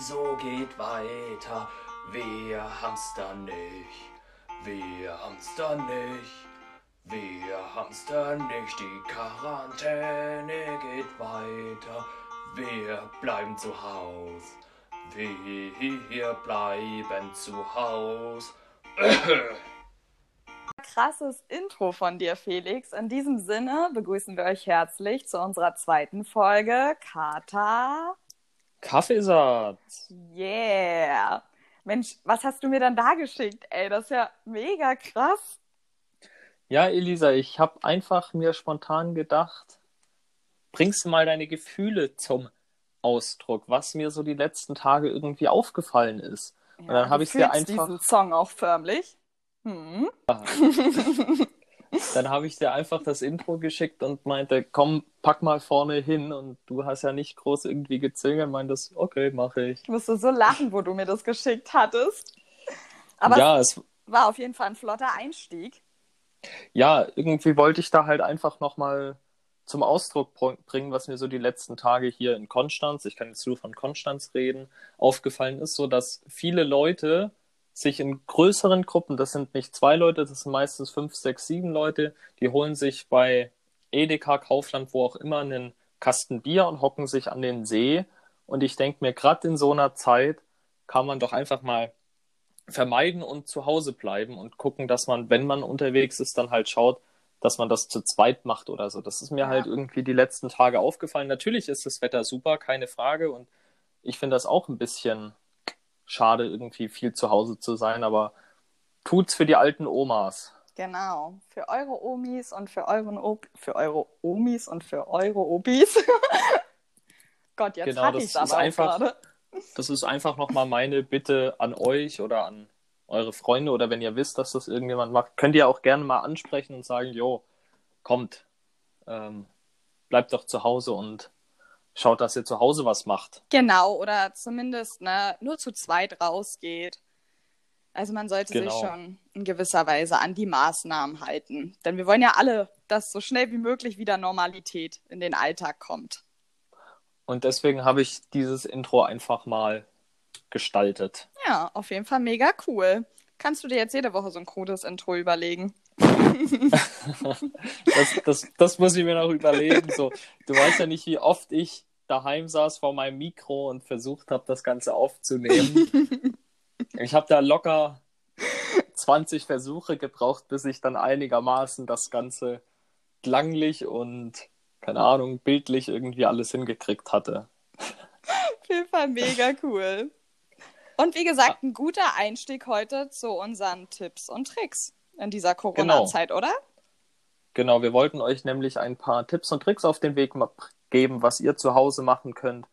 wieso geht weiter? Wir hamster nicht, wir hamster nicht, wir hamster nicht. Die Quarantäne geht weiter, wir bleiben zu Haus, wir bleiben zu Haus. krasses Intro von dir, Felix. In diesem Sinne begrüßen wir euch herzlich zu unserer zweiten Folge Kata. Kaffeesatz. Yeah. Mensch, was hast du mir dann da geschickt? Ey, das ist ja mega krass. Ja, Elisa, ich habe einfach mir spontan gedacht, bringst du mal deine Gefühle zum Ausdruck, was mir so die letzten Tage irgendwie aufgefallen ist. Ja, Und dann habe ich dir einfach diesen Song auch förmlich. Hm. Dann habe ich dir einfach das Intro geschickt und meinte, komm, pack mal vorne hin. Und du hast ja nicht groß irgendwie gezögert, meintest, okay, mache ich. Ich musste so lachen, wo du mir das geschickt hattest. Aber ja, es es, war auf jeden Fall ein flotter Einstieg. ja, irgendwie wollte ich da halt einfach nochmal zum Ausdruck br- bringen, was mir so die letzten Tage hier in Konstanz, ich kann jetzt nur von Konstanz reden, aufgefallen ist, so dass viele Leute sich in größeren Gruppen, das sind nicht zwei Leute, das sind meistens fünf, sechs, sieben Leute, die holen sich bei Edeka, Kaufland, wo auch immer, einen Kasten Bier und hocken sich an den See. Und ich denke mir, gerade in so einer Zeit kann man doch einfach mal vermeiden und zu Hause bleiben und gucken, dass man, wenn man unterwegs ist, dann halt schaut, dass man das zu zweit macht oder so. Das ist mir Ja. halt irgendwie die letzten Tage aufgefallen. Natürlich ist das Wetter super, keine Frage. Und ich finde das auch ein bisschen schade, irgendwie viel zu Hause zu sein, aber tut's für die alten Omas. Genau. Für eure Omis und für euren Op für eure Omis und für eure Opis. Gott, jetzt Genau, hatte das ich's ist einfach- gerade. Das ist einfach nochmal meine Bitte an euch oder an eure Freunde oder wenn ihr wisst, dass das irgendjemand macht, könnt ihr auch gerne mal ansprechen und sagen, jo, kommt, ähm, bleibt doch zu Hause und schaut, dass ihr zu Hause was macht. Genau, oder zumindest ne, nur zu zweit rausgeht. Also man sollte sich Genau. schon in gewisser Weise an die Maßnahmen halten. Denn wir wollen ja alle, dass so schnell wie möglich wieder Normalität in den Alltag kommt. Und deswegen habe ich dieses Intro einfach mal gestaltet. Ja, auf jeden Fall mega cool. Kannst du dir jetzt jede Woche so ein krudes Intro überlegen? Das, das, das muss ich mir noch überlegen. So, du weißt ja nicht, wie oft ich daheim saß vor meinem Mikro und versucht habe, das Ganze aufzunehmen. Ich habe da locker 20 Versuche gebraucht, bis ich dann einigermaßen das Ganze klanglich und, keine Ahnung, bildlich irgendwie alles hingekriegt hatte. Auf jeden Fall mega cool. Und wie gesagt, ein guter Einstieg heute zu unseren Tipps und Tricks in dieser Corona-Zeit, oder? Genau, wir wollten euch nämlich ein paar Tipps und Tricks auf den Weg geben, was ihr zu Hause machen könnt,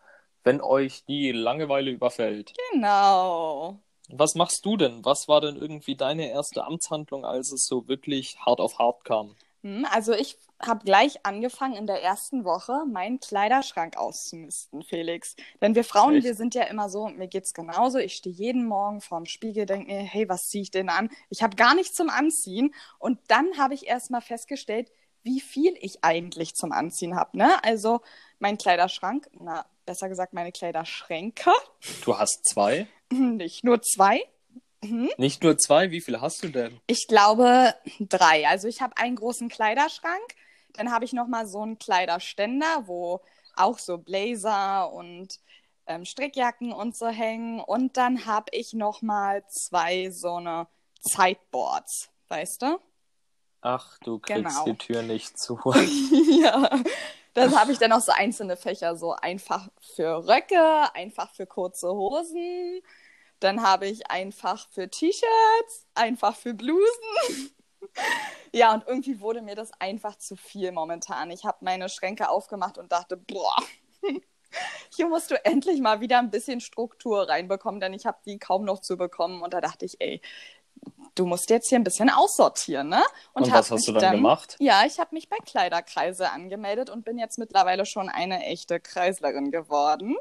wenn euch die Langeweile überfällt. Genau. Was machst du denn? Was war denn irgendwie deine erste Amtshandlung, als es so wirklich hart auf hart kam? Hm, Also ich habe gleich angefangen in der ersten Woche meinen Kleiderschrank auszumisten, Felix. Denn wir Frauen, Echt? wir sind ja immer so, mir geht's genauso. Ich stehe jeden Morgen vorm Spiegel, denke mir, hey, was ziehe ich denn an? Ich habe gar nichts zum Anziehen. Und dann habe ich erst mal festgestellt, wie viel ich eigentlich zum Anziehen habe. Ne? Also mein Kleiderschrank, na, besser gesagt meine Kleiderschränke, Du hast zwei? nicht nur zwei. Nicht nur zwei? Wie viele hast du denn? Ich glaube drei. Also ich habe einen großen Kleiderschrank, dann habe ich noch mal so einen Kleiderständer, wo auch so Blazer und ähm, Strickjacken und so hängen. Und dann habe ich noch mal zwei so eine Sideboards, weißt du? Ach, du kriegst Genau. die Tür nicht zu. ja. Dann habe ich dann noch so einzelne Fächer, so einfach für Röcke, einfach für kurze Hosen. Dann habe ich einfach für T-Shirts, einfach für Blusen. ja, und irgendwie wurde mir das einfach zu viel momentan. Ich habe meine Schränke aufgemacht und dachte, boah, hier musst du endlich mal wieder ein bisschen Struktur reinbekommen, denn ich habe die kaum noch zu bekommen. Und da dachte ich, ey, du musst jetzt hier ein bisschen aussortieren, ne? Und hab was hast du mich dann gemacht? Ja, ich habe mich bei Kleiderkreise angemeldet und bin jetzt mittlerweile schon eine echte Kreislerin geworden.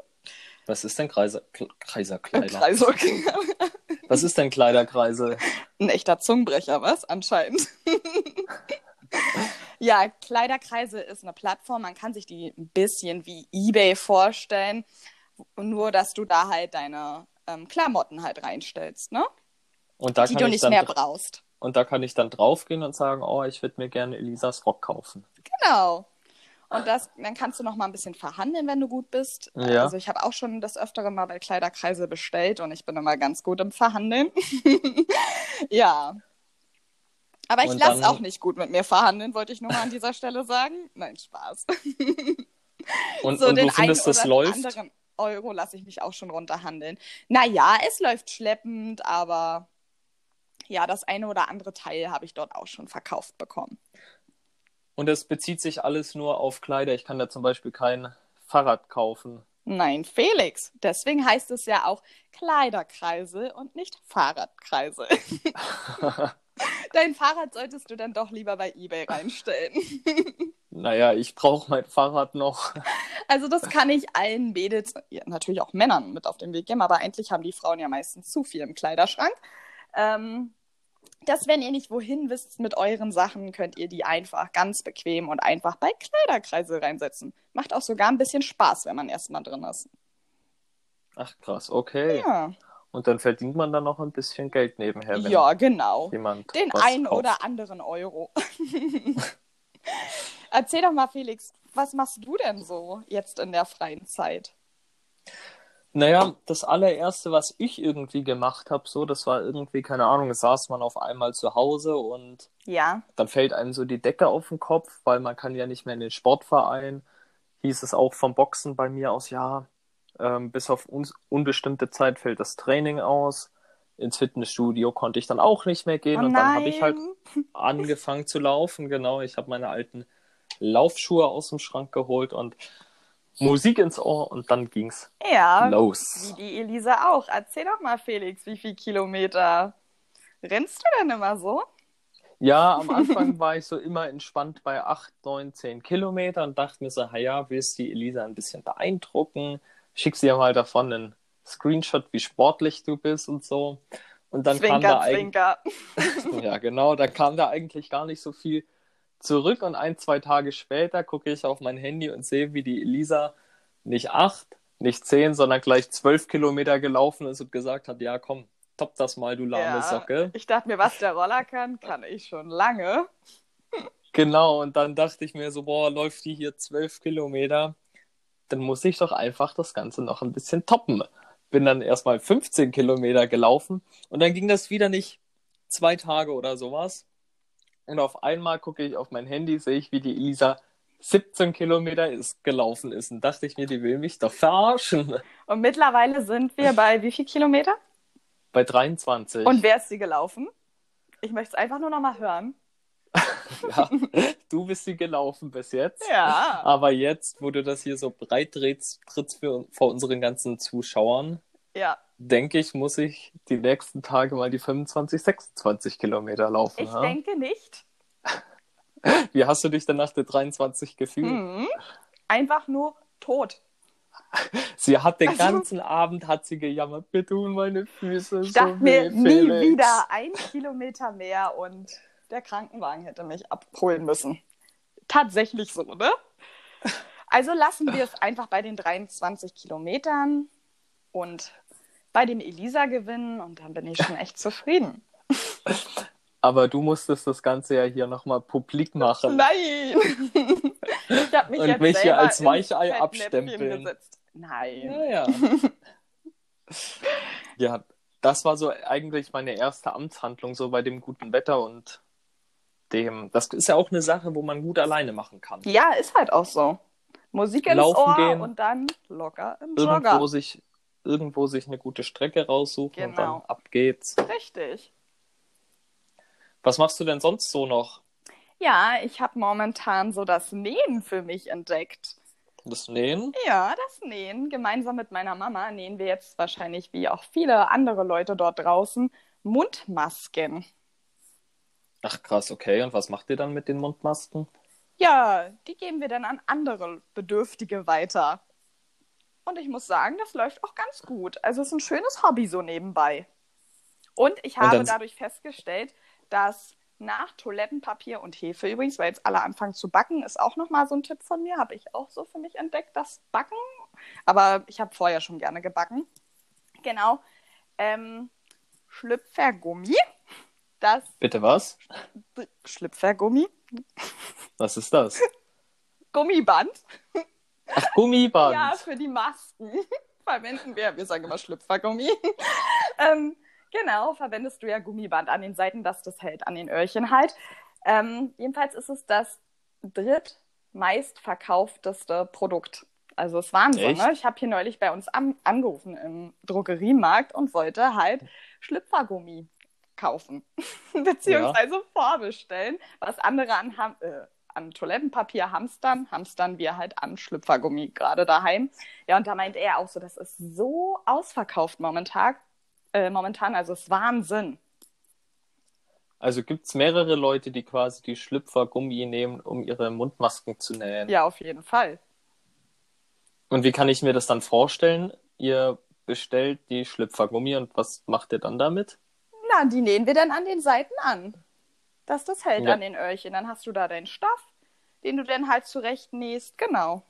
Was ist denn Kreiser, Kle- Kreiserkleider? Kreise, Was ist denn Kleiderkreise? Ein echter Zungenbrecher, was? Anscheinend. ja, Kleiderkreise ist eine Plattform. Man kann sich die ein bisschen wie eBay vorstellen, Nur, dass du da halt deine ähm, Klamotten halt reinstellst, ne? Und da Die kann du ich nicht dann mehr brauchst. Und da kann ich dann draufgehen und sagen, oh, ich würde mir gerne Elisas Rock kaufen. Genau. Und das, dann kannst du noch mal ein bisschen verhandeln, wenn du gut bist. Ja. Also ich habe auch schon das öftere mal bei Kleiderkreise bestellt und ich bin immer ganz gut im Verhandeln. ja. Aber ich lasse dann- auch nicht gut mit mir verhandeln, wollte ich nur mal an dieser Stelle sagen. Nein, Spaß. Und, so und den du findest, einen das läuft? anderen Euro lasse ich mich auch schon runterhandeln. Naja, es läuft schleppend, aber ja, das eine oder andere Teil habe ich dort auch schon verkauft bekommen. Und es bezieht sich alles nur auf Kleider. Ich kann da zum Beispiel kein Fahrrad kaufen. Nein, Felix. Deswegen heißt es ja auch Kleiderkreisel und nicht Fahrradkreisel. Dein Fahrrad solltest du dann doch lieber bei eBay reinstellen. Naja, ich brauche mein Fahrrad noch. Also das kann ich allen Mädels, ja, natürlich auch Männern mit auf den Weg geben, aber eigentlich haben die Frauen ja meistens zu viel im Kleiderschrank. Ähm, dass wenn ihr nicht wohin wisst mit euren Sachen, könnt ihr die einfach ganz bequem und einfach bei Kleiderkreisel reinsetzen. Macht auch sogar ein bisschen Spaß, wenn man erstmal drin ist. Ach krass, okay. Ja, Und dann verdient man dann noch ein bisschen Geld nebenher, wenn ja genau. jemand Den einen kauft. oder anderen Euro. Erzähl doch mal, Felix, was machst du denn so jetzt in der freien Zeit? Naja, das allererste, was ich irgendwie gemacht habe, so, das war irgendwie, keine Ahnung, saß man auf einmal zu Hause und Ja, dann fällt einem so die Decke auf den Kopf, weil man kann ja nicht mehr in den Sportverein. Hieß es auch vom Boxen bei mir aus, ja, ähm, bis auf un unbestimmte Zeit fällt das Training aus. Ins Fitnessstudio konnte ich dann auch nicht mehr gehen oh und dann habe ich halt angefangen zu laufen. Genau, ich habe meine alten Laufschuhe aus dem Schrank geholt und Musik ins Ohr und dann ging's Ja, wie los. die Elisa auch. Erzähl doch mal, Felix, wie viel Kilometer rennst du denn immer so? Ja, am Anfang war ich so immer entspannt bei 8, 9, 10 Kilometer und dachte mir so, "Ha ja, willst die Elisa ein bisschen beeindrucken? Schick sie ja mal davon einen Screenshot, wie sportlich du bist und so. Und dann kam da Zwinker, Zwinker. ja genau, da kam da eigentlich gar nicht so viel zurück und ein, zwei Tage später gucke ich auf mein Handy und sehe, wie die Elisa nicht acht, nicht zehn, sondern gleich zwölf Kilometer gelaufen ist und gesagt hat, ja komm, top das mal, du lahme Ja. Socke. Ich dachte mir, was der Roller kann, kann ich schon lange. Genau, und dann dachte ich mir so, boah, läuft die hier zwölf Kilometer, dann muss ich doch einfach das Ganze noch ein bisschen toppen. Bin dann erstmal 15 Kilometer gelaufen und dann ging das wieder nicht zwei Tage oder sowas. Und auf einmal gucke ich auf mein Handy, sehe ich, wie die Elisa 17 Kilometer ist, gelaufen ist. Und dachte ich mir, die will mich doch verarschen. Und mittlerweile sind wir bei wie viel Kilometer? Bei 23. Und wer ist sie gelaufen? Ich möchte es einfach nur noch mal hören. ja, du bist sie gelaufen bis jetzt. Ja. Aber jetzt, wo du das hier so breit trittst, trittst für, vor unseren ganzen Zuschauern, Ja. denke ich, muss ich die nächsten Tage mal die 25, 26 Kilometer laufen. Ich ha? denke nicht. Wie hast du dich denn nach der 23 gefühlt? Hm. Einfach nur tot. Sie hat den Also- ganzen Abend hat sie gejammert, mir tun meine Füße Ich so dachte mir weh, nie Felix. wieder ein Kilometer mehr und der Krankenwagen hätte mich abholen müssen. Tatsächlich so, ne? Also lassen wir es einfach bei den 23 Kilometern und bei dem Elisa-Gewinn und dann bin ich schon echt zufrieden. Aber du musstest das Ganze ja hier nochmal publik machen. Nein! Ich habe mich Und jetzt mich hier als Weichei abstempeln. Gesetzt. Nein. Ja, ja. das war so eigentlich meine erste Amtshandlung, so bei dem guten Wetter und dem. Das ist ja auch eine Sache, wo man gut alleine machen kann. Ja, ist halt auch so. Musik ins Laufen Ohr gehen. und dann locker im Irgendwo Jogger. sich, irgendwo sich eine gute Strecke raussuchen und Genau. dann ab geht's. Richtig. Was machst du denn sonst so noch? Ja, ich habe momentan so das Nähen für mich entdeckt. Das Nähen? Ja, das Nähen. Gemeinsam mit meiner Mama nähen wir jetzt wahrscheinlich wie auch viele andere Leute dort draußen Mundmasken. Ach krass, okay. Und was macht ihr dann mit den Mundmasken? Ja, die geben wir dann an andere Bedürftige weiter. Und ich muss sagen, das läuft auch ganz gut. Also es ist ein schönes Hobby so nebenbei. Und ich Und habe dann- dadurch festgestellt, dass nach Toilettenpapier und Hefe übrigens, weil jetzt alle anfangen zu backen, ist auch nochmal so ein Tipp von mir, habe ich auch so für mich entdeckt, das Backen. Aber ich habe vorher schon gerne gebacken. Genau. Ähm, Schlüpfergummi. Das Bitte was? Schlüpfergummi. Was ist das? Gummiband. Ach, Gummiband. Ja, für die Masken verwenden wir, wir sagen immer Schlüpfergummi. ähm, genau, verwendest du ja Gummiband an den Seiten, dass das hält an den Öhrchen halt. Ähm, jedenfalls ist es das drittmeistverkaufteste Produkt. Also es ist Wahnsinn, Echt? ne? Ich habe hier neulich bei uns am, angerufen im Drogeriemarkt und wollte halt Schlüpfergummi kaufen. Beziehungsweise vorbestellen, was andere an, Ham äh, an Toilettenpapier hamstern, hamstern wir halt an Schlüpfergummi gerade daheim. Ja, und da meint er auch so, das ist so ausverkauft momentan. Äh, momentan, also es ist Wahnsinn. Also gibt es mehrere Leute, die quasi die Schlüpfergummi nehmen, um ihre Mundmasken zu nähen. Ja, auf jeden Fall. Und wie kann ich mir das dann vorstellen? Ihr bestellt die Schlüpfergummi und was macht ihr dann damit? Na, die nähen wir dann an den Seiten an. Dass das hält Ja. an den Öhrchen. Dann hast du da deinen Stoff, den du dann halt zurecht nähst. Genau.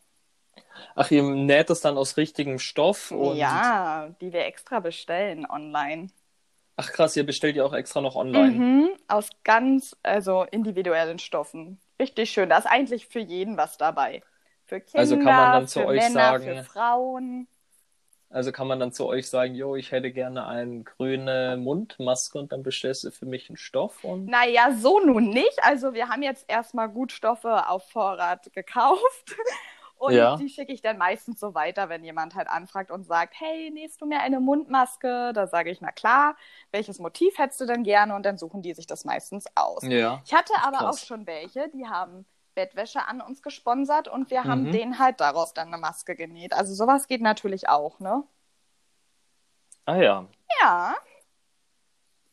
Ach, ihr näht es dann aus richtigem Stoff und Ja, die wir extra bestellen online. ach krass, ihr bestellt ja auch extra noch online. Mhm, aus ganz, also individuellen Stoffen. Richtig schön. Da ist eigentlich für jeden was dabei. Für Kinder, Also kann man dann zu für euch Männer, sagen- für Frauen. Also kann man dann zu euch sagen, jo, ich hätte gerne eine grüne Mundmaske und dann bestellst du für mich einen Stoff und Naja, so nun nicht. Also wir haben jetzt erstmal Gutstoffe auf Vorrat gekauft. Und Ja. die schicke ich dann meistens so weiter, wenn jemand halt anfragt und sagt, hey, nähst du mir eine Mundmaske? Da sage ich, na klar, welches Motiv hättest du denn gerne? Und dann suchen die sich das meistens aus. ja. Ich hatte aber Krass. auch schon welche, die haben Bettwäsche an uns gesponsert und wir haben Mhm. denen halt daraus dann eine Maske genäht. Also sowas geht natürlich auch, ne? Ah ja. Ja,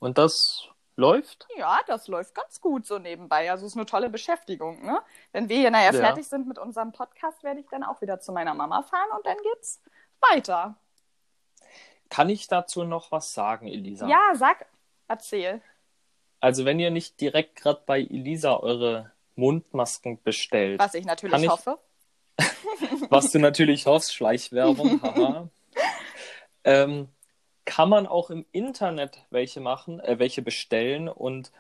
Und das läuft? ja, das läuft ganz gut so nebenbei. Also es ist eine tolle Beschäftigung, ne? Wenn wir hier nachher Ja. fertig sind mit unserem Podcast, werde ich dann auch wieder zu meiner Mama fahren und dann geht's weiter. Kann ich dazu noch was sagen, Elisa? Ja, sag, erzähl. Also wenn ihr nicht direkt gerade bei Elisa eure Mundmasken bestellt, Was ich natürlich ich- hoffe. was du natürlich hoffst, Schleichwerbung, haha, ähm, kann man auch im Internet welche machen, äh, welche bestellen und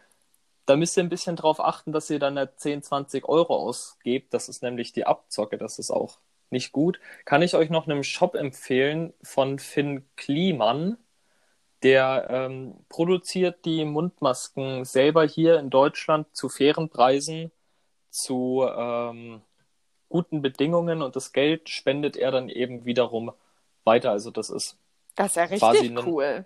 da müsst ihr ein bisschen drauf achten, dass ihr dann nicht 10, 20 Euro ausgebt. Das ist nämlich die Abzocke, das ist auch nicht gut. Kann ich euch noch einen Shop empfehlen von Finn Kliemann. Der ähm, produziert die Mundmasken selber hier in Deutschland zu fairen Preisen, zu ähm, guten Bedingungen und das Geld spendet er dann eben wiederum weiter. Also das ist Das ist ja Quasi richtig einen- cool.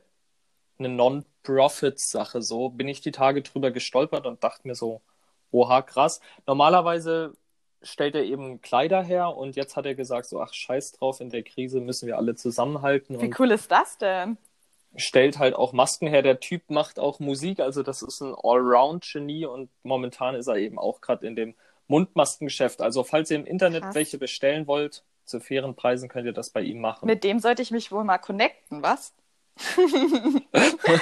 eine Non-Profit-Sache. So bin ich die Tage drüber gestolpert und dachte mir so, oha, krass. Normalerweise stellt er eben Kleider her und jetzt hat er gesagt, so, ach, scheiß drauf, in der Krise müssen wir alle zusammenhalten Wie cool ist das denn? Stellt halt auch Masken her. Der Typ macht auch Musik, also das ist ein Allround-Genie und momentan ist er eben auch gerade in dem Mundmaskengeschäft. Also falls ihr im Internet Krass. welche bestellen wollt, zu fairen Preisen könnt ihr das bei ihm machen. Mit dem sollte ich mich wohl mal connecten, was?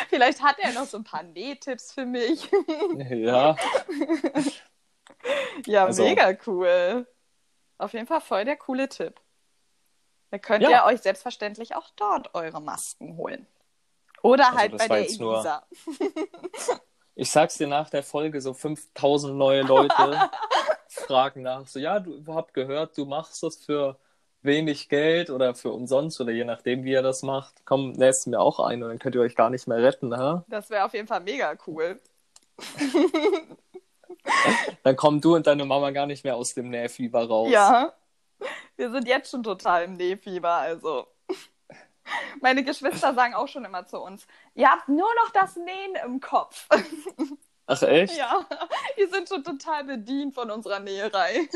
Vielleicht hat er noch so ein paar Nähtipps für mich. ja, ja, Also- mega cool. Auf jeden Fall voll der coole Tipp. Da könnt Ja. ihr euch selbstverständlich auch dort eure Masken holen. Oder Also halt bei der jetzt nur- ich sag's dir nach der Folge, so 5000 neue Leute fragen nach, so, ja, du habt gehört, du machst das für wenig Geld oder für umsonst oder je nachdem, wie ihr das macht. Komm, nächst mir auch ein und dann könnt ihr euch gar nicht mehr retten, hä? Das wäre auf jeden Fall mega cool. Dann kommen du und deine Mama gar nicht mehr aus dem Nähfieber raus. Ja. Wir sind jetzt schon total im Nähfieber, also. Meine Geschwister sagen auch schon immer zu uns, ihr habt nur noch das Nähen im Kopf. Ach echt? Ja, die sind schon total bedient von unserer Näherei.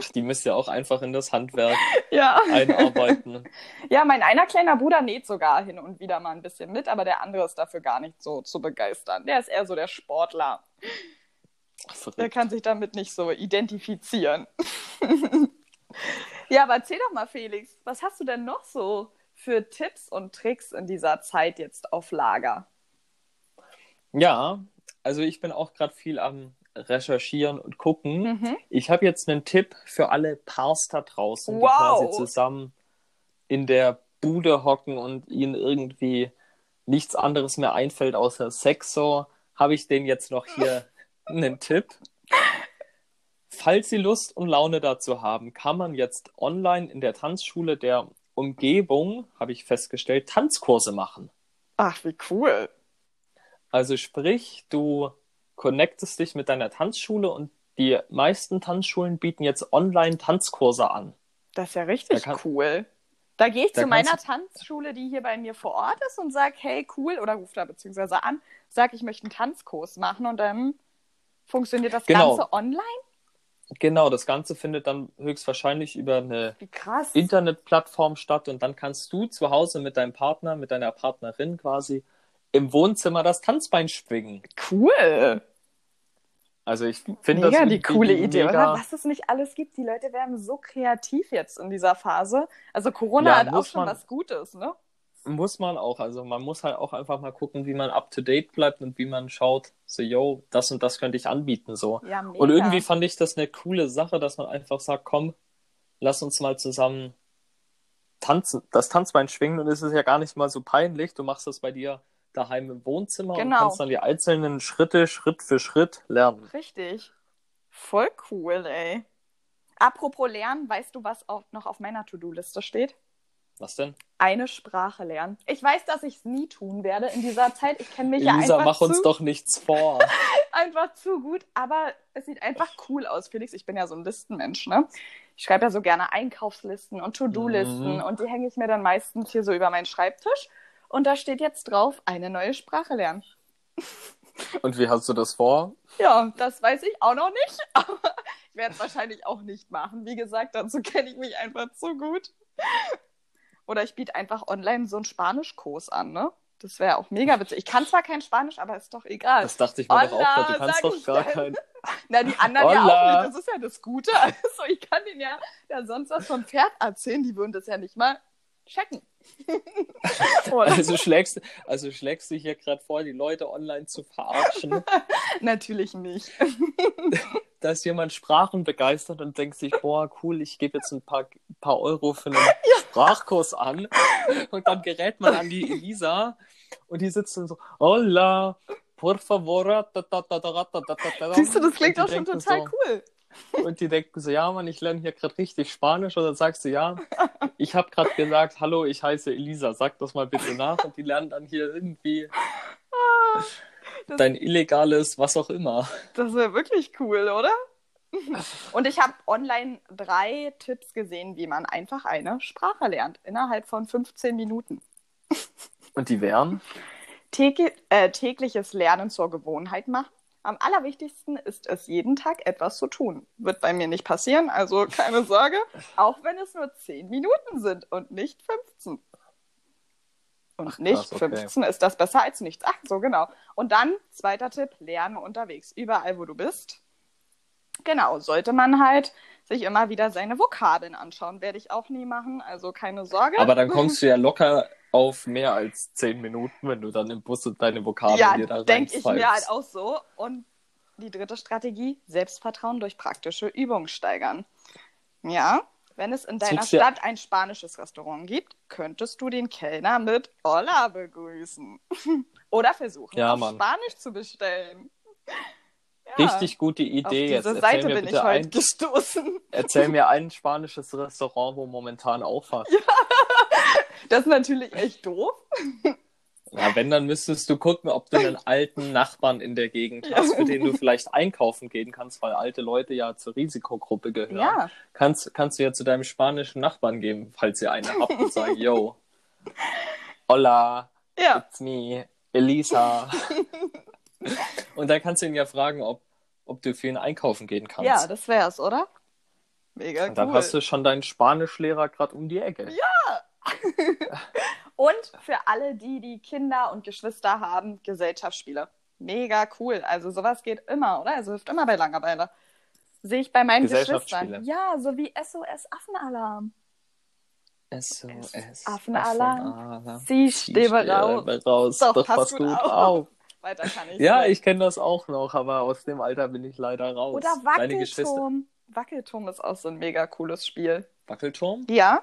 Ach, die müsst ihr auch einfach in das Handwerk Ja. einarbeiten. Ja, mein einer kleiner Bruder näht sogar hin und wieder mal ein bisschen mit, aber der andere ist dafür gar nicht so zu begeistern. Der ist eher so der Sportler. Ach, Der verrückt. kann sich damit nicht so identifizieren. ja, aber erzähl doch mal, Felix, was hast du denn noch so für Tipps und Tricks in dieser Zeit jetzt auf Lager? Ja, also ich bin auch gerade viel am Recherchieren und gucken. Mhm. Ich habe jetzt einen Tipp für alle Pars da draußen, die Wow. quasi zusammen in der Bude hocken und ihnen irgendwie nichts anderes mehr einfällt außer Sex, so habe ich denen jetzt noch hier einen Tipp. Falls Sie Lust und Laune dazu haben, kann man jetzt online in der Tanzschule der Umgebung, habe ich festgestellt, Tanzkurse machen. Ach, wie cool. Also sprich, du connectest dich mit deiner Tanzschule und die meisten Tanzschulen bieten jetzt online Tanzkurse an. Das ist ja richtig Da kann- cool. Da gehe ich Da zu meiner Tanzschule, die hier bei mir vor Ort ist, und sage, hey, cool, oder ruf da beziehungsweise an, sag, ich möchte einen Tanzkurs machen und dann funktioniert das Genau. Ganze online? Genau, das Ganze findet dann höchstwahrscheinlich über eine krass. Internetplattform statt und dann kannst du zu Hause mit deinem Partner, mit deiner Partnerin quasi im Wohnzimmer das Tanzbein schwingen. Cool. Also ich finde das die coole Idee, mega, oder? Was es nicht alles gibt. Die Leute werden so kreativ jetzt in dieser Phase. Also Corona Ja, hat auch schon man- was Gutes, ne? Muss man auch. Also man muss halt auch einfach mal gucken, wie man up to date bleibt und wie man schaut, so, yo, das und das könnte ich anbieten, so. Ja. Und irgendwie fand ich das eine coole Sache, dass man einfach sagt, komm, lass uns mal zusammen tanzen, das Tanzbein schwingen und es ist ja gar nicht mal so peinlich. Du machst das bei dir daheim im Wohnzimmer und Genau. kannst dann die einzelnen Schritte Schritt für Schritt lernen. Richtig. Voll cool, ey. Apropos Lernen, weißt du, was auch noch auf meiner To-Do-Liste steht? Was denn? Eine Sprache lernen. Ich weiß, dass ich es nie tun werde in dieser Zeit. Ich kenne mich ja Elisa, einfach mach uns zu, doch nichts vor. einfach zu gut, aber es sieht einfach cool aus, Felix. Ich bin ja so ein Listenmensch, ne? Ich schreibe ja so gerne Einkaufslisten und To-Do-Listen Mhm. und die hänge ich mir dann meistens hier so über meinen Schreibtisch. Und da steht jetzt drauf, eine neue Sprache lernen. Und wie hast du das vor? Ja, das weiß ich auch noch nicht, aber ich werde es wahrscheinlich auch nicht machen. Wie gesagt, dazu kenne ich mich einfach zu gut. Oder ich biete einfach online so einen Spanischkurs an, ne? Das wäre auch mega witzig. Ich kann zwar kein Spanisch, aber ist doch egal. Das dachte ich mir doch auch Hola. Du kannst doch gar dann. kein. Na, die anderen ja Hola. auch nicht. Das ist ja das Gute. Also ich kann denen ja, ja sonst was vom Pferd erzählen. Die würden das ja nicht mal checken. Also schlägst, also schlägst du hier gerade vor, die Leute online zu verarschen, Natürlich nicht. da ist jemand Sprachen begeistert und denkt sich, boah, cool, ich gebe jetzt ein paar, paar Euro für einen Sprachkurs an. Und dann gerät man an die Elisa und die sitzt dann so, hola, por favor. Siehst du, das klingt doch schon total so, cool. Und die denken so, ja, Mann, ich lerne hier gerade richtig Spanisch. Und dann sagst du, ja, ich habe gerade gesagt, hallo, ich heiße Elisa, sag das mal bitte nach. Und die lernen dann hier irgendwie Das- dein illegales, was auch immer. Das wäre wirklich cool, oder? Und ich habe online drei Tipps gesehen, wie man einfach eine Sprache lernt. Innerhalb von 15 Minuten. Und die wären? Tägli äh, tägliches Lernen zur Gewohnheit machen. Am allerwichtigsten ist es, jeden Tag etwas zu tun. Wird bei mir nicht passieren, also keine Sorge. Auch wenn es nur 10 Minuten sind und nicht 15. Und Ach, nicht krass, okay. 15 ist das besser als nichts. Ach, so genau. Und dann, zweiter Tipp, lerne unterwegs. Überall, wo du bist. Genau, sollte man halt sich immer wieder seine Vokabeln anschauen. Werde ich auch nie machen, also keine Sorge. Aber dann kommst du ja locker auf mehr als zehn Minuten, wenn du dann im Bus deine Vokabeln ja, dir da denke ich mir halt auch so. Und die dritte Strategie, Selbstvertrauen durch praktische Übungen steigern. Ja, wenn es in deiner Suchst Stadt ein spanisches Restaurant gibt, könntest du den Kellner mit Hola begrüßen. Oder versuchen, Ja, auf Mann. Spanisch zu bestellen. Ja, Richtig gute Auf Idee. Jetzt diese erzähl Seite mir bin ich heute ein, gestoßen. erzähl mir ein spanisches Restaurant, wo momentan aufhat. Das ist natürlich echt doof. Ja, wenn, dann müsstest du gucken, ob du einen alten Nachbarn in der Gegend Ja. hast, für den du vielleicht einkaufen gehen kannst, weil alte Leute ja zur Risikogruppe gehören. Ja, Kannst, kannst du ja zu deinem spanischen Nachbarn gehen, falls ihr eine habt und sagen, yo, hola, ja. it's me, Elisa. Und dann kannst du ihn ja fragen, ob, ob du für ihn einkaufen gehen kannst. Ja, das wär's, oder? Mega und dann cool. hast du schon deinen Spanischlehrer gerade um die Ecke. Und für alle, die die Kinder und Geschwister haben, Gesellschaftsspiele. Mega cool. Also sowas geht immer, oder? Also hilft immer bei Langeweile. Sehe ich bei meinen. Geschwistern. Ja, so wie SOS Affenalarm. SOS. Affenalarm. Affenalarm. Sie stehe raus. raus. Doch, Doch, pass pass gut gut auf. auf. Weiter kann ich Ja, nicht. ich kenne das auch noch, aber aus dem Alter bin ich leider raus. Oder. Wackelturm. Wackelturm ist auch so ein mega cooles Spiel. Wackelturm? Ja.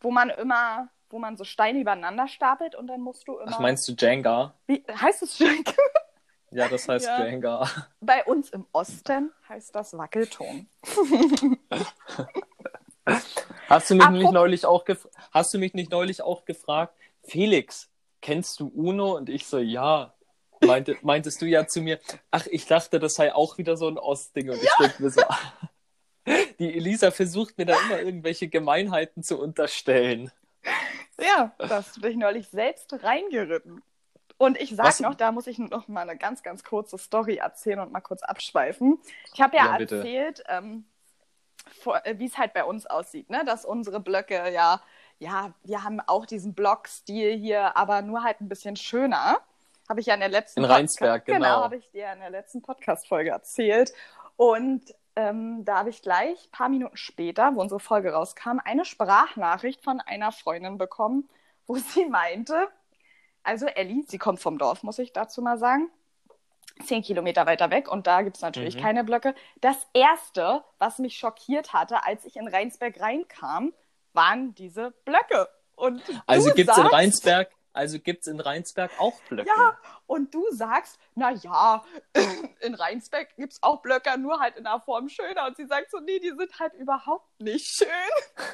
wo man immer, wo man so Steine übereinander stapelt und dann musst du immer. Ach, meinst du Jenga? Wie, heißt es Jenga? Ja, das heißt Ja. Jenga. Bei uns im Osten heißt das Wackelturm. Hast du mich Apropos- nicht neulich auch hast du mich nicht neulich auch gefragt, Felix, kennst du Uno? Und ich so, ja. Meinte, meintest du ja zu mir, ach, ich dachte, das sei auch wieder so ein Ostding. Und ich denke mir so, die Elisa versucht mir da immer irgendwelche Gemeinheiten zu unterstellen. Ja, da hast du dich neulich selbst reingeritten. Und ich sag Was? noch, da muss ich noch mal eine ganz, ganz kurze Story erzählen und mal kurz abschweifen. Ich habe ja, Ja, erzählt, ähm, äh, wie es halt bei uns aussieht, ne? dass unsere Blöcke ja, ja, wir haben auch diesen Blockstil hier, aber nur halt ein bisschen schöner. Habe ich ja in der letzten In Rheinsberg, Podcast- genau. habe ich dir in der letzten Podcast-Folge erzählt. Und ähm, da habe ich gleich, ein paar Minuten später, wo unsere Folge rauskam, eine Sprachnachricht von einer Freundin bekommen, wo sie meinte, also Ellie, sie kommt vom Dorf, muss ich dazu mal sagen, zehn Kilometer weiter weg und da gibt es natürlich Mhm. keine Blöcke. Das Erste, was mich schockiert hatte, als ich in Rheinsberg reinkam, waren diese Blöcke. Und Also du gibt's in Rheinsberg, also gibt's in Rheinsberg auch Blöcke. Ja, und du sagst, na ja, in Rheinsberg gibt es auch Blöcke, nur halt in der Form schöner. Und sie sagt so, nee, die sind halt überhaupt nicht schön.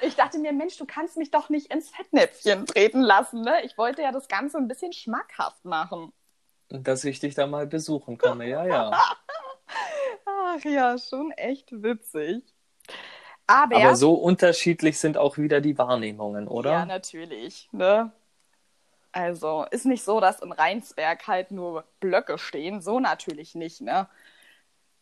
Ich dachte mir, Mensch, du kannst mich doch nicht ins Fettnäpfchen treten lassen, ne? Ich wollte ja das Ganze ein bisschen schmackhaft machen. Dass ich dich da mal besuchen kann. Ja, ja. Ach ja, schon echt witzig. Aber, Aber so unterschiedlich sind auch wieder die Wahrnehmungen, oder? ja, natürlich, ne? Also, ist nicht so, dass in Rheinsberg halt nur Blöcke stehen, so natürlich nicht, ne?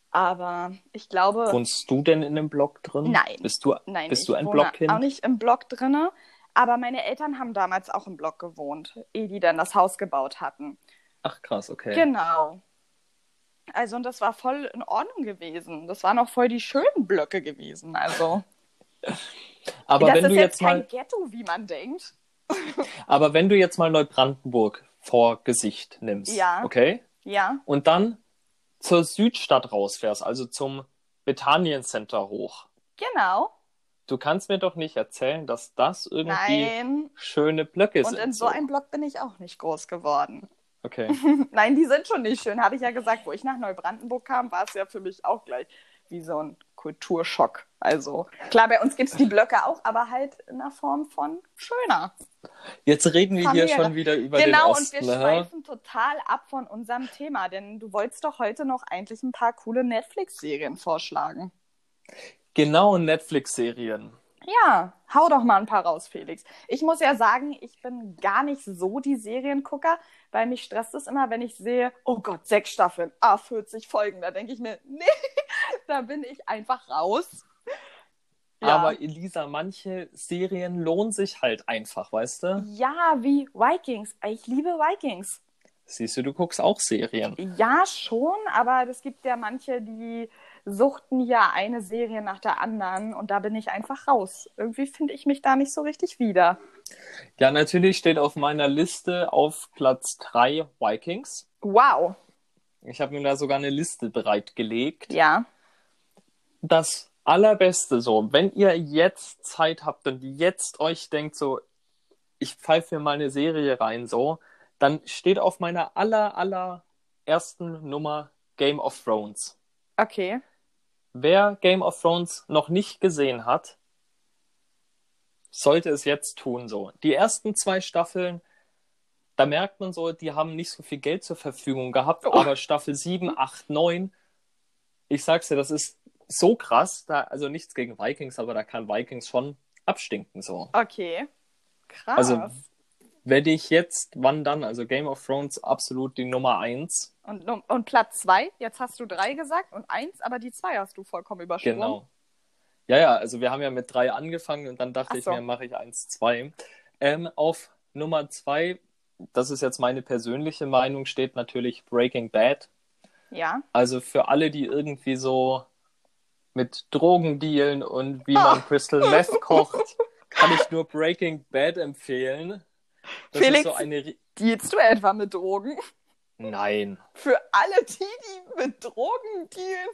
Aber ich glaube, Wohnst du denn in einem Block drin? Nein. Bist du, Nein, bist ich du ein Blockkind? auch nicht im Block drinne. Aber meine Eltern haben damals auch im Block gewohnt, ehe die dann das Haus gebaut hatten. Ach krass, okay. Genau. Also, und das war voll in Ordnung gewesen. Das waren auch voll die schönen Blöcke gewesen. Also, Aber das wenn ist du jetzt jetzt kein mal, Ghetto, wie man denkt. aber wenn du jetzt mal Neubrandenburg vor Gesicht nimmst, Ja. okay? Ja, Und dann zur Südstadt rausfährst, also zum Bethanien Center hoch. genau. Du kannst mir doch nicht erzählen, dass das irgendwie Nein. schöne Blöcke Und sind. in so einem Block bin ich auch nicht groß geworden. Okay. Nein, die sind schon nicht schön, habe ich ja gesagt. Wo ich nach Neubrandenburg kam, war es ja für mich auch gleich wie so ein Kulturschock. Also klar, bei uns gibt es die Blöcke auch, aber halt in der Form von schöner. Jetzt reden wir hier schon wieder über genau, den Osten. und wir ne? schweifen total ab von unserem Thema, denn du wolltest doch heute noch eigentlich ein paar coole Netflix-Serien vorschlagen. Genau, Netflix-Serien. Ja, hau doch mal ein paar raus, Felix. Ich muss ja sagen, ich bin gar nicht so die Seriengucker, weil mich stresst es immer, wenn ich sehe, oh Gott, sechs Staffeln, ah, 40 Folgen. Da denke ich mir, nee, da bin ich einfach raus. Ja. Aber Elisa, manche Serien lohnen sich halt einfach, weißt du? Ja, wie Vikings. Ich liebe Vikings. Siehst du, du guckst auch Serien. Ja, schon, aber es gibt ja manche, die suchten ja eine Serie nach der anderen und da bin ich einfach raus. Irgendwie finde ich mich da nicht so richtig wieder. Ja, natürlich steht auf meiner Liste auf Platz 3 Vikings. Wow. Ich habe mir da sogar eine Liste bereitgelegt. Ja. Das allerbeste so, wenn ihr jetzt Zeit habt und jetzt euch denkt so, ich pfeife mir mal eine Serie rein so, dann steht auf meiner aller, aller ersten Nummer Game of Thrones. Okay. Wer Game of Thrones noch nicht gesehen hat, sollte es jetzt tun so. Die ersten zwei Staffeln, da merkt man so, die haben nicht so viel Geld zur Verfügung gehabt, Oh. aber Staffel 7, 8, 9, ich sag's dir, das ist so krass, da, also nichts gegen Vikings, aber da kann Vikings schon abstinken so. Okay. Krass. Also, Werde ich jetzt, wann dann? Also Game of Thrones absolut die Nummer 1. und, und Platz zwei, jetzt hast du drei gesagt und eins, aber die zwei hast du vollkommen übersprungen. Genau. Ja, ja, also wir haben ja mit drei angefangen und dann dachte Ach ich so. mir, mache ich eins, zwei. Ähm, auf Nummer zwei, das ist jetzt meine persönliche Meinung, steht natürlich Breaking Bad. Ja. Also für alle, die irgendwie so mit Drogen dealen und wie Ah. man Crystal Meth kocht, kann ich nur Breaking Bad empfehlen. Das Felix? so eine. Dealst du etwa mit Drogen? Nein. Für alle die, die mit Drogen dealen,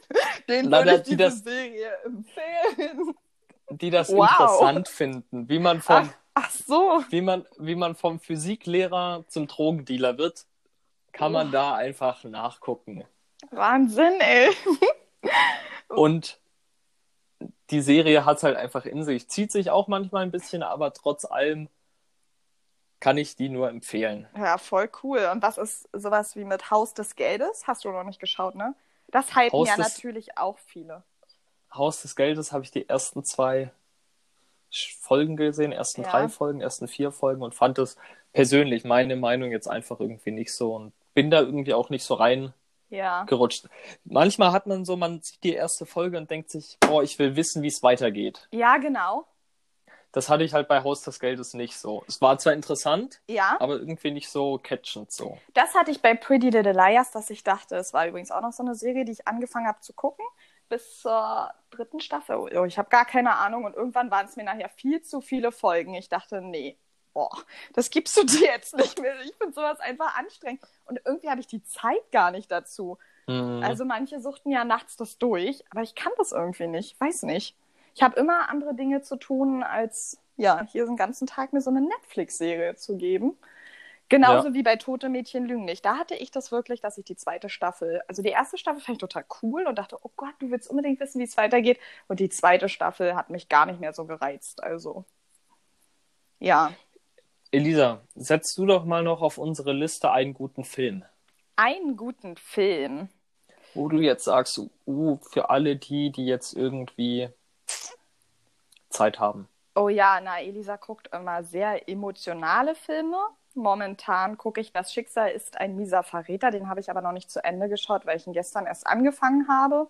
denen Na, würde ich die diese das- Serie empfehlen. die das Wow. interessant finden, wie man vom, Ach, ach so. wie man, wie man vom Physiklehrer zum Drogendealer wird, kann man da einfach nachgucken. Wahnsinn, ey. Und die Serie hat halt einfach in sich. Zieht sich auch manchmal ein bisschen, aber trotz allem kann ich die nur empfehlen. Ja, voll cool. Und was ist sowas wie mit Haus des Geldes? Hast du noch nicht geschaut, ne? Das halten Haus ja des- natürlich auch viele. Haus des Geldes habe ich die ersten zwei Folgen gesehen, ersten Ja. drei Folgen, ersten vier Folgen und fand es persönlich, meine Meinung jetzt einfach irgendwie nicht so und bin da irgendwie auch nicht so reingerutscht. Ja. Manchmal hat man so, man sieht die erste Folge und denkt sich, boah, ich will wissen, wie es weitergeht. Ja, genau. Das hatte ich halt bei Haus des Geldes nicht so. Es war zwar interessant, Ja. aber irgendwie nicht so catchend so. Das hatte ich bei Pretty Little Liars, dass ich dachte, es war übrigens auch noch so eine Serie, die ich angefangen habe zu gucken, bis zur dritten Staffel. Oh, ich habe gar keine Ahnung und irgendwann waren es mir nachher viel zu viele Folgen. Ich dachte, nee, boah, das gibst du dir jetzt nicht mehr. Ich finde sowas einfach anstrengend und irgendwie habe ich die Zeit gar nicht dazu. Mhm. Also manche suchten ja nachts das durch, aber ich kann das irgendwie nicht. Weiß nicht. Ich habe immer andere Dinge zu tun, als ja, hier den ganzen Tag mir so eine Netflix-Serie zu geben. Genauso Ja. wie bei Tote Mädchen lügen nicht. Da hatte ich das wirklich, dass ich die zweite Staffel, also die erste Staffel fand ich total cool und dachte, oh Gott, du willst unbedingt wissen, wie es weitergeht. Und die zweite Staffel hat mich gar nicht mehr so gereizt. Also, ja. Elisa, setzt du doch mal noch auf unsere Liste einen guten Film. Einen guten Film. Wo du jetzt sagst, uh, für alle die, die jetzt irgendwie Zeit haben. Oh ja, na, Elisa guckt immer sehr emotionale Filme. Momentan gucke ich Das Schicksal ist ein mieser Verräter. Den habe ich aber noch nicht zu Ende geschaut, weil ich ihn gestern erst angefangen habe.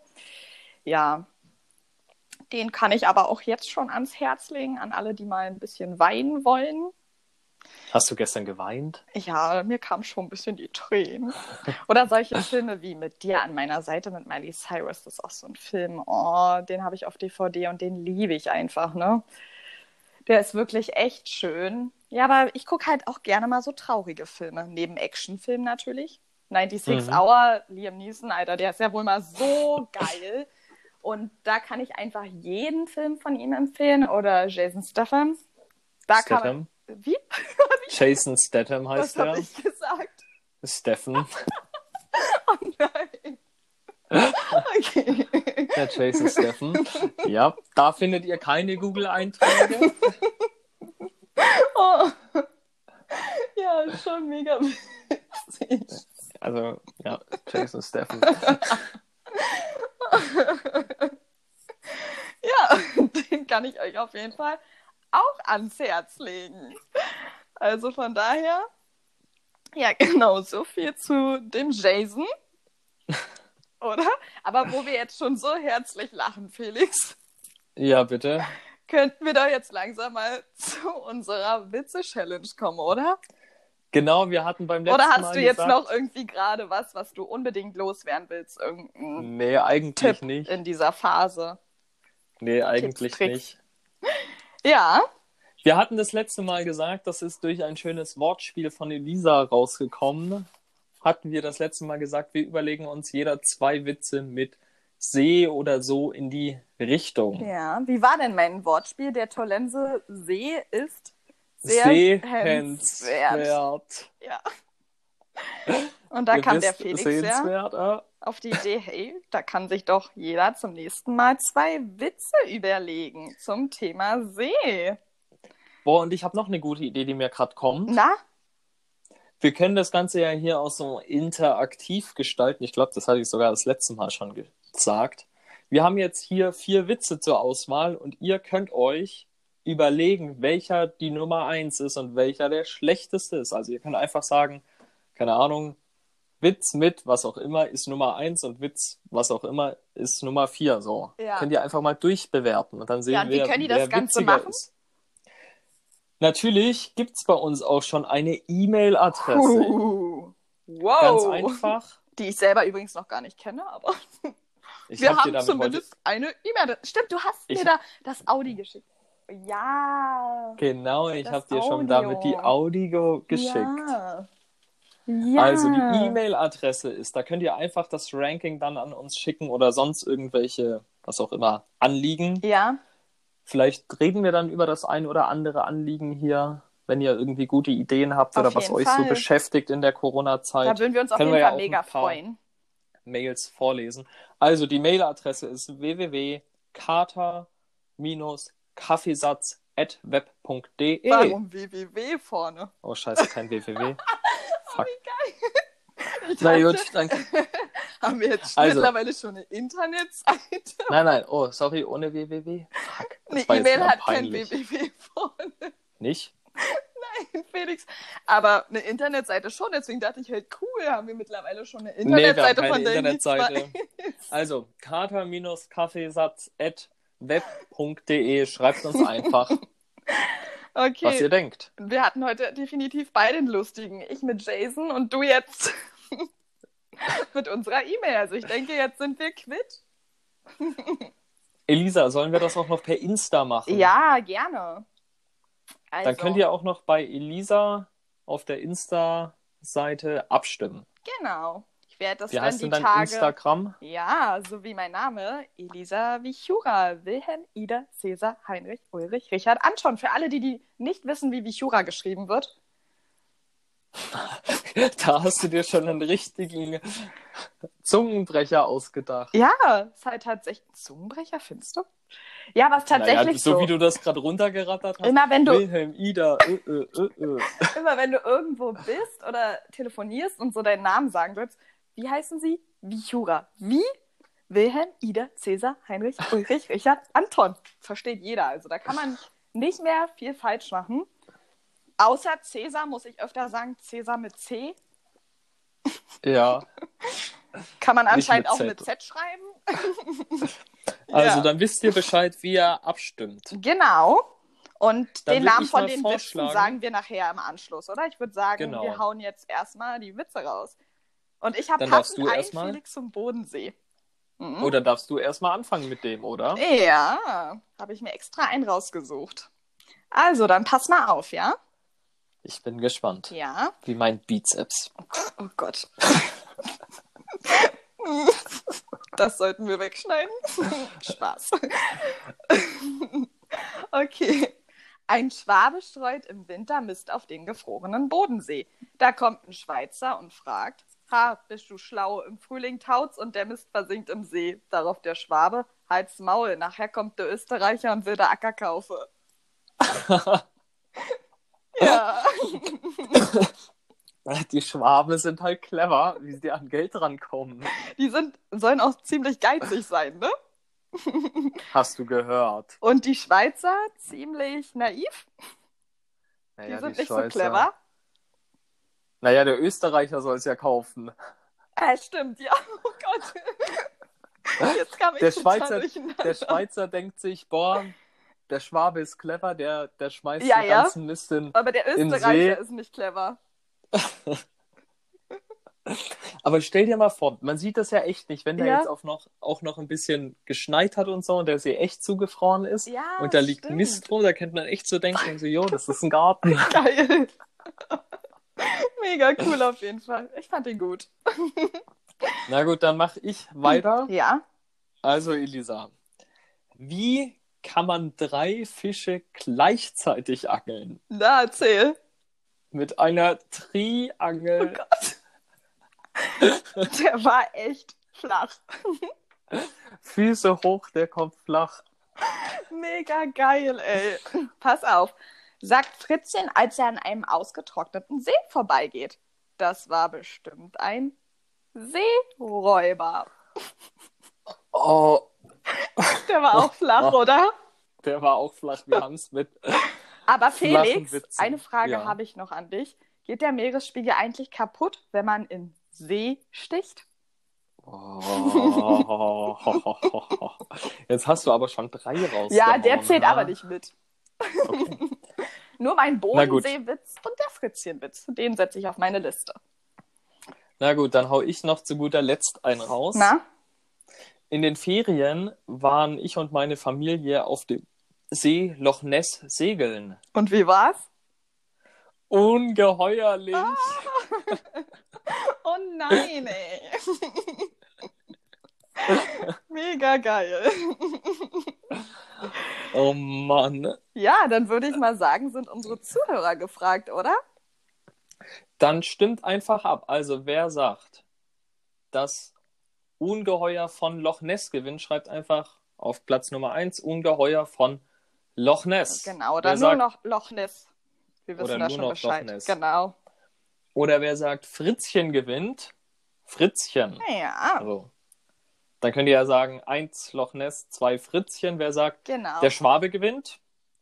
Ja, den kann ich aber auch jetzt schon ans Herz legen, an alle, die mal ein bisschen weinen wollen. Hast du gestern geweint? Ja, mir kamen schon ein bisschen die Tränen. Oder solche Filme wie mit dir an meiner Seite mit Miley Cyrus. Das ist auch so ein Film. Oh, den habe ich auf DVD und den liebe ich einfach, ne? Der ist wirklich echt schön. Ja, aber ich gucke halt auch gerne mal so traurige Filme. Neben Actionfilmen natürlich. 96 Mhm. Hour, Liam Neeson, Alter, der ist ja wohl mal so geil. Und da kann ich einfach jeden Film von ihm empfehlen. Oder Jason Statham. Da kann Statham? man. Wie? Jason Statham Was heißt habe er. ich gesagt? Steffen. Oh nein. Okay. Der Jason Steffen. Ja, da findet ihr keine Google-Einträge. Oh. Ja, schon mega witzig. Also, ja, Jason Steffen. Ja, den kann ich euch auf jeden Fall ans Herz legen. Also von daher, ja, genau, so viel zu dem Jason. Oder? Aber wo wir jetzt schon so herzlich lachen, Felix, Ja, bitte. könnten wir doch jetzt langsam mal zu unserer Witze-Challenge kommen, oder? Genau, wir hatten beim letzten Oder hast Mal du jetzt gesagt, noch irgendwie gerade was, was du unbedingt loswerden willst? Irgendein Nee, eigentlich Tipp nicht. in dieser Phase? Nee, eigentlich Tricks. nicht. Ja, Wir hatten das letzte Mal gesagt, das ist durch ein schönes Wortspiel von Elisa rausgekommen. Hatten wir das letzte Mal gesagt, wir überlegen uns jeder zwei Witze mit See oder so in die Richtung. ja. Wie war denn mein Wortspiel? Der Tollense See ist sehr Sehenswert. henswert. Ja. Und da Ihr kam der Felix ja auf die Idee, hey, da kann sich doch jeder zum nächsten Mal zwei Witze überlegen zum Thema See. Boah, und ich habe noch eine gute Idee, die mir gerade kommt. Na? Wir können das Ganze ja hier auch so interaktiv gestalten. Ich glaube, das hatte ich sogar das letzte Mal schon gesagt. Wir haben jetzt hier vier Witze zur Auswahl und ihr könnt euch überlegen, welcher die Nummer eins ist und welcher der schlechteste ist. Also ihr könnt einfach sagen, keine Ahnung, Witz mit was auch immer ist Nummer eins und Witz was auch immer ist Nummer vier. So Ja. könnt ihr einfach mal durchbewerten und dann sehen Ja, und wie wir, können die das Ganze machen? ist. Natürlich gibt es bei uns auch schon eine E-Mail-Adresse. Uh, wow. Ganz einfach. Die ich selber übrigens noch gar nicht kenne, aber Ich wir hab haben zumindest eine E-Mail. Stimmt, du hast Ich- mir da das Audi geschickt. Ja. heute, genau, ich habe dir schon damit die Audio geschickt. Ja. ja. Also die E-Mail-Adresse ist, da könnt ihr einfach das Ranking dann an uns schicken oder sonst irgendwelche, was auch immer, Anliegen. Ja. Vielleicht reden wir dann über das ein oder andere Anliegen hier, wenn ihr irgendwie gute Ideen habt Auf oder was euch so Fall. beschäftigt in der Corona-Zeit. Da würden wir uns auf jeden ja Fall ein mega freuen. Mails vorlesen. Also die Mailadresse ist www.kater-kaffeesatz.web.de. Warum www vorne? Oh scheiße, kein www. Fuck. Ich Na gut, danke. haben wir jetzt Also. mittlerweile schon eine Internetseite? Nein, nein, oh, sorry, ohne www. Fuck. das Eine E-Mail hat kein www vorne. Nicht? Nein, Felix. Aber eine Internetseite schon, deswegen dachte ich halt, cool, haben wir mittlerweile schon eine Nee, wir haben Internetseite, keine von der Internetseite. Also, kater-kaffeesatz.web.de. Schreibt uns einfach, was ihr Okay, denkt. wir hatten heute definitiv beide einen lustigen. Ich mit Jason und du jetzt mit unserer E-Mail. Also ich denke, jetzt sind wir quitt. Elisa, sollen wir das auch noch per Insta machen? Ja, gerne. Also, Dann könnt ihr auch noch bei Elisa auf der Insta-Seite abstimmen. Genau. Ich werde das Wie dann heißt die denn dein Tage. Instagram? Ja, so wie mein Name, Elisa Wichura, Wilhelm, Ida, Cäsar, Heinrich, Ulrich, Richard, Anton. Für alle, die, die nicht wissen, wie Wichura geschrieben wird. Da hast du dir schon einen richtigen Zungenbrecher ausgedacht. Ja, ist halt tatsächlich ein Zungenbrecher, findest du? Ja, was tatsächlich naja, so, so. wie du das gerade runtergerattert hast. immer wenn du Wilhelm, Ida, äh, äh, äh, äh. immer wenn du irgendwo bist oder telefonierst und so deinen Namen sagen willst, wie heißen sie? Wichura. Wie? Wilhelm, Ida, Cäsar, Heinrich, Ulrich, Richard, Anton. Versteht jeder. Also da kann man nicht mehr viel falsch machen. Außer Cäsar muss ich öfter sagen, Cäsar mit C. Ja, Kann man anscheinend mit auch mit Z schreiben. also Ja. dann wisst ihr Bescheid, wie ihr abstimmt. Genau. Und Dann den Namen von den Witzen sagen wir nachher im Anschluss, oder? Ich würde sagen, Genau. wir hauen jetzt erstmal die Witze raus. Und ich habe passend du einen. Felix zum Bodensee. Mhm. Oder darfst du erstmal anfangen mit dem, oder? Ja, habe ich mir extra einen rausgesucht. Also, dann pass mal auf, ja? Ich bin gespannt. Ja. Wie mein Bizeps. Oh Gott. Das sollten wir wegschneiden. Spaß. Okay. Ein Schwabe streut im Winter Mist auf den gefrorenen Bodensee. Da kommt ein Schweizer und fragt: Ha, bist du schlau? Im Frühling taut's und der Mist versinkt im See. Darauf der Schwabe: Halt's Maul, nachher kommt der Österreicher und will der Acker kaufen. ja. Die Schwaben sind halt clever, wie sie an Geld rankommen. Die sind, sollen auch ziemlich geizig sein, ne? Hast du gehört? Und die Schweizer ziemlich naiv. Die Naja, sind die nicht so Schweizer- clever. Naja, der Österreicher soll es ja kaufen. Äh, stimmt, ja. Oh Gott. Jetzt kam ich Der Schweizer, der Schweizer denkt sich, boah, der Schwabe ist clever, der, der schmeißt Ja, den ja. ganzen Mist in. Aber der Österreicher ist nicht clever. Aber stell dir mal vor, man sieht das ja echt nicht, wenn da Ja. jetzt auch noch, auch noch ein bisschen geschneit hat und so und der See echt zugefroren ist Ja, und da liegt stimmt. Mist rum, da könnte man echt so denken, so, jo, das ist ein Garten. Geil. Mega cool auf jeden Fall. Ich fand ihn gut. Na gut, dann mache ich weiter. Ja. Also, Elisa, wie kann man drei Fische gleichzeitig angeln? Na, erzähl. Mit einer Triangel. Der war echt flach. Füße hoch, der kommt flach. Mega geil, ey. Pass auf. Sagt Fritzchen, als er an einem ausgetrockneten See vorbeigeht. Das war bestimmt ein Seeräuber. Oh, Der war auch flach, Oh. oder? Der war auch flach. Wir haben es mit. Aber Felix, eine Frage Ja. habe ich noch an dich. Geht der Meeresspiegel eigentlich kaputt, wenn man in See sticht? Oh. Jetzt hast du aber schon drei raus. Ja, der zählt aber nicht mit. Okay. Nur mein. Bodenseewitz und der Fritzchenwitz. Den setze ich auf meine Liste. Na gut, dann hau ich noch zu guter Letzt einen raus. Na? In den Ferien waren ich und meine Familie auf dem See Loch Ness segeln. Und wie war's? Ungeheuerlich. Oh nein, ey. Mega geil. Oh Mann. Ja, dann würde ich mal sagen, sind unsere Zuhörer gefragt, oder? Dann stimmt einfach ab. Also wer sagt, das Ungeheuer von Loch Ness gewinnt, schreibt einfach auf Platz Nummer 1 Ungeheuer von Loch Ness. Genau, oder Wer nur sagt- noch Loch Ness. Wir wissen Oder da nur schon noch Bescheid. Loch Ness. Genau. Oder wer sagt Fritzchen gewinnt, Fritzchen. Ja, Also, dann könnt ihr ja sagen, 1 Loch Ness, 2 Fritzchen. Wer sagt, genau. der Schwabe gewinnt,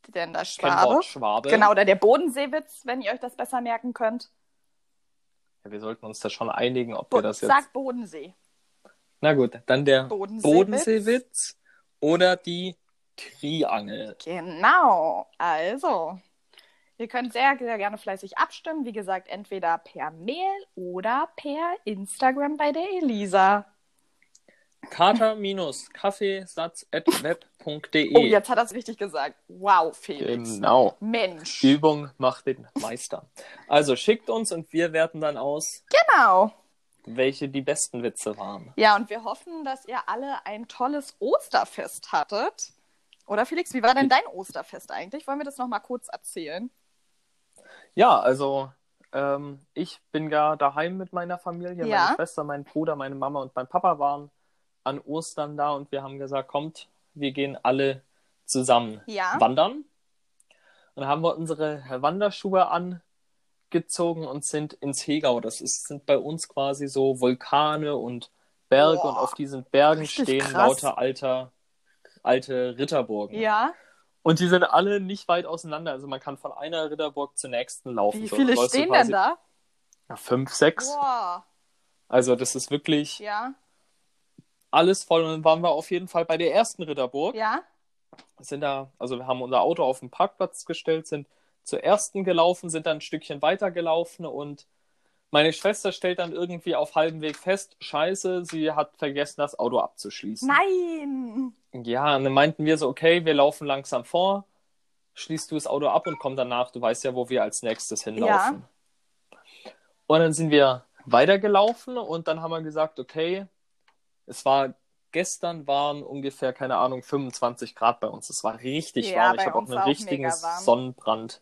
Denn der Schwabe. Schwabe. Genau, oder der Bodenseewitz, wenn ihr euch das besser merken könnt. Ja, wir sollten uns da schon einigen, ob Bo wir das jetzt. Sag Bodensee. Na gut, dann der Bodenseewitz. Bodenseewitz oder die Triangel. Genau. Also, ihr könnt sehr, sehr gerne fleißig abstimmen. Wie gesagt, entweder per Mail oder per Instagram bei der Elisa. kater-kaffeesatz.web.de Oh, jetzt hat er es richtig gesagt. Wow, Felix. Genau. Mensch. Übung macht den Meister. Also schickt uns und wir werten dann aus, Genau. welche die besten Witze waren. Ja, und wir hoffen, dass ihr alle ein tolles Osterfest hattet. Oder Felix, wie war denn dein Osterfest eigentlich? Wollen wir das nochmal kurz erzählen? Ja, also ähm, ich bin ja daheim mit meiner Familie. Ja. Meine Schwester, mein Bruder, meine Mama und mein Papa waren an Ostern da und wir haben gesagt, kommt, wir gehen alle zusammen Ja. wandern. Und dann haben wir unsere Wanderschuhe angezogen und sind ins Hegau. Das ist, sind bei uns quasi so Vulkane und Berge Boah, und auf diesen Bergen stehen krass. lauter alter, alte Ritterburgen. Ja. Und die sind alle nicht weit auseinander. Also man kann von einer Ritterburg zur nächsten laufen. Wie So, viele du stehen denn da? Ja, fünf, sechs. Boah. Also das ist wirklich Ja. alles voll. Und dann waren wir auf jeden Fall bei der ersten Ritterburg. Ja. Sind da, also wir haben unser Auto auf den Parkplatz gestellt, sind zur ersten gelaufen, sind dann ein Stückchen weiter gelaufen und meine Schwester stellt dann irgendwie auf halbem Weg fest, scheiße, sie hat vergessen, das Auto abzuschließen. Nein. Ja, und dann meinten wir so, okay, wir laufen langsam vor, schließt du das Auto ab und komm danach, du weißt ja, wo wir als nächstes hinlaufen. Und dann sind wir weitergelaufen und dann haben wir gesagt, okay, es war, gestern waren ungefähr, keine Ahnung, 25 Grad bei uns. Es war richtig Ja, warm. Ich habe auch einen auch richtigen. Sonnenbrand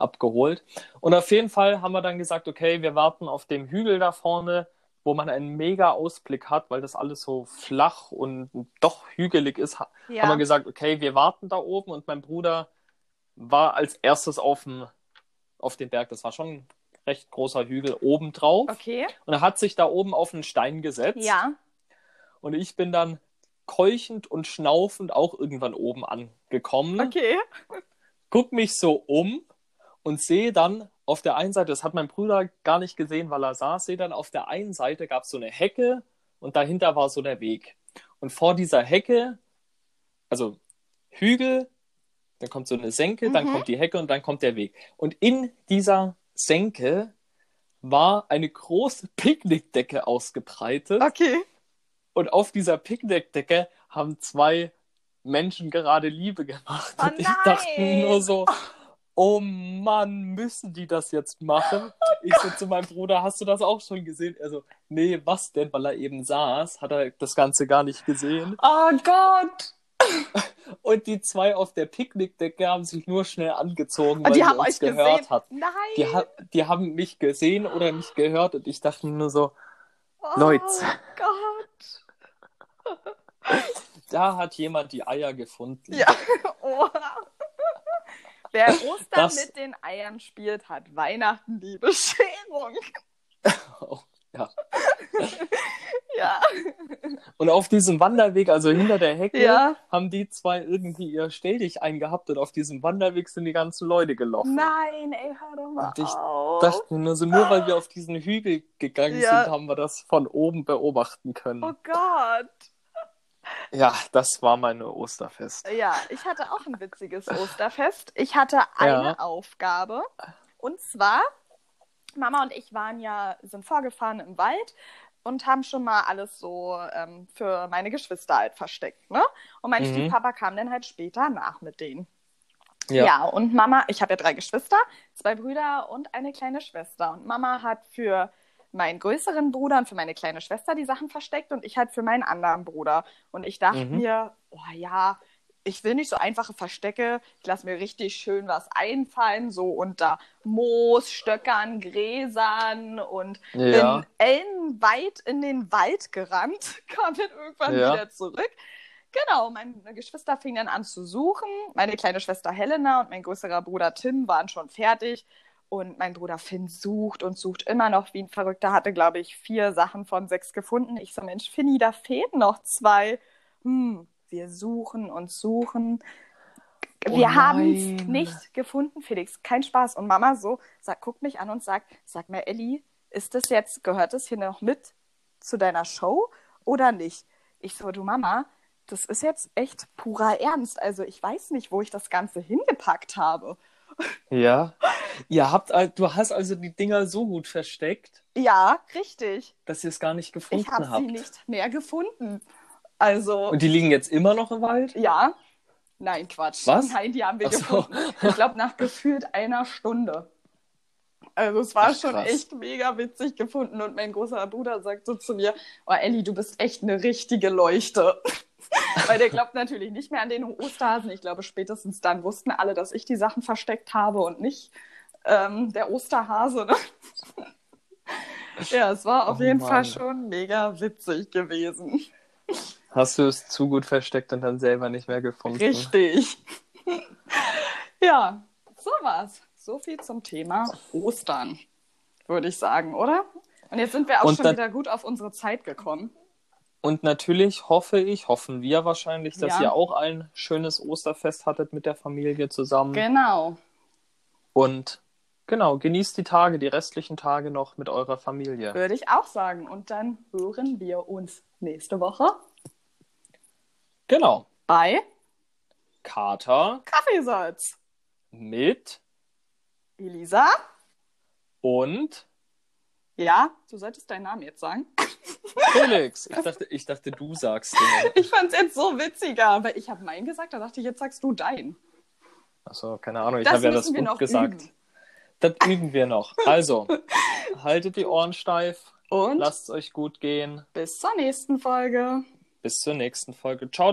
abgeholt. Und auf jeden Fall haben wir dann gesagt, okay, wir warten auf dem Hügel da vorne, wo man einen mega Ausblick hat, weil das alles so flach und doch hügelig ist, Ja. haben wir gesagt, okay, wir warten da oben und mein Bruder war als erstes auf dem, auf dem Berg, das war schon ein recht großer Hügel, oben drauf Okay. und er hat sich da oben auf einen Stein gesetzt Ja. und ich bin dann keuchend und schnaufend auch irgendwann oben angekommen, Okay. guck mich so um und sehe dann auf der einen Seite, das hat mein Bruder gar nicht gesehen, weil er saß, sehe dann auf der einen Seite gab es so eine Hecke und dahinter war so der Weg. Und vor dieser Hecke, also Hügel, dann kommt so eine Senke, dann Mhm. kommt die Hecke und dann kommt der Weg. Und in dieser Senke war eine große Picknickdecke ausgebreitet. Okay. Und auf dieser Picknickdecke haben zwei Menschen gerade Liebe gemacht. Oh und ich dachte nein! nur so, oh Mann, müssen die das jetzt machen? ich so zu meinem Bruder, hast du das auch schon gesehen? Er so, nee, was denn? Weil er eben saß, hat er das Ganze gar nicht gesehen. Oh Gott. Und die zwei auf der Picknickdecke haben sich nur schnell angezogen, weil die sie haben uns gehört gesehen. hatten. Nein. Die, ha die haben mich gesehen oder nicht gehört und ich dachte nur so, oh Leute. Gott. da hat jemand die Eier gefunden. Ja. Oha. Wer Ostern Das- mit den Eiern spielt, hat Weihnachten die Bescherung. Oh, ja. Ja. Und auf diesem Wanderweg, also hinter der Hecke, Ja. haben die zwei irgendwie ihr Stelldich eingehabt und auf diesem Wanderweg sind die ganzen Leute gelaufen. Nein, ey, hör doch mal Und ich auf. dachte nur so, nur weil wir auf diesen Hügel gegangen Ja. sind, haben wir das von oben beobachten können. Oh Gott. Ja, das war meine Osterfest. Ja, ich hatte auch ein witziges Osterfest. Ich hatte eine Ja. Aufgabe. Und zwar, Mama und ich waren ja, sind vorgefahren im Wald und haben schon mal alles so ähm, für meine Geschwister halt versteckt, ne? Und mein Mhm. Stiefpapa kam dann halt später nach mit denen. Ja. Ja, und Mama, ich habe ja drei Geschwister, zwei Brüder und eine kleine Schwester. Und Mama hat für meinen größeren Bruder und für meine kleine Schwester die Sachen versteckt und ich halt für meinen anderen Bruder. Und ich dachte Mhm. mir, oh ja, ich will nicht so einfache Verstecke. Ich lasse mir richtig schön was einfallen, so unter Moos, Stöckern, Gräsern und Ja. bin ellenweit in den Wald gerannt, kam dann irgendwann Ja. wieder zurück. Genau, meine Geschwister fingen dann an zu suchen. Meine kleine Schwester Helena und mein größerer Bruder Tim waren schon fertig. Und mein Bruder Finn sucht und sucht immer noch wie ein Verrückter. Hatte, glaube ich, vier Sachen von sechs gefunden. Ich so, Mensch, Finny, da fehlen noch zwei. Hm, wir suchen und suchen. Oh Wir haben es nicht gefunden, Felix. Kein Spaß. Und Mama so, sagt, guckt mich an und sagt, sag mal, Elli, ist das jetzt, gehört das hier noch mit zu deiner Show oder nicht? Ich so, du Mama, das ist jetzt echt purer Ernst. Also ich weiß nicht, wo ich das Ganze hingepackt habe. Ja. Ihr habt, du hast also die Dinger so gut versteckt, Ja, richtig. dass ihr es gar nicht gefunden Ich habe habt. sie nicht mehr gefunden. Also, Und die liegen jetzt immer noch im Wald? ja. Nein, Quatsch. Was? Nein, die haben wir so. gefunden. Ich glaube, nach gefühlt einer Stunde. Also es war Ach, schon echt mega witzig gefunden. Und mein großer Bruder sagt so zu mir, oh Elli, du bist echt eine richtige Leuchte. Weil der glaubt natürlich nicht mehr an den Osterhasen. Ich glaube, spätestens dann wussten alle, dass ich die Sachen versteckt habe und nicht ähm, der Osterhase. Ne? ja, es war auf Oh jeden Mann. Fall schon mega witzig gewesen. Hast du es zu gut versteckt und dann selber nicht mehr gefunden? Richtig. ja, so war's. So viel zum Thema Ostern, würde ich sagen, oder? Und jetzt sind wir auch Und schon wieder gut auf unsere Zeit gekommen. Und natürlich hoffe ich, hoffen wir wahrscheinlich, dass Ja. ihr auch ein schönes Osterfest hattet mit der Familie zusammen. Genau. Und genau, genießt die Tage, die restlichen Tage noch mit eurer Familie. Würde ich auch sagen. Und dann hören wir uns nächste Woche Genau. bei Kater Kaffeesatz. mit Elisa? und Ja, du solltest deinen Namen jetzt sagen. Felix. Ich dachte, ich dachte du sagst den. Ich fand's jetzt so witziger, weil ich habe meinen gesagt, da dachte ich, jetzt sagst du deinen. Achso, keine Ahnung, ich habe ja das noch gesagt. üben. Das üben wir noch. Also, haltet die Ohren steif, Und lasst es euch gut gehen. bis zur nächsten Folge. Bis zur nächsten Folge. Ciao,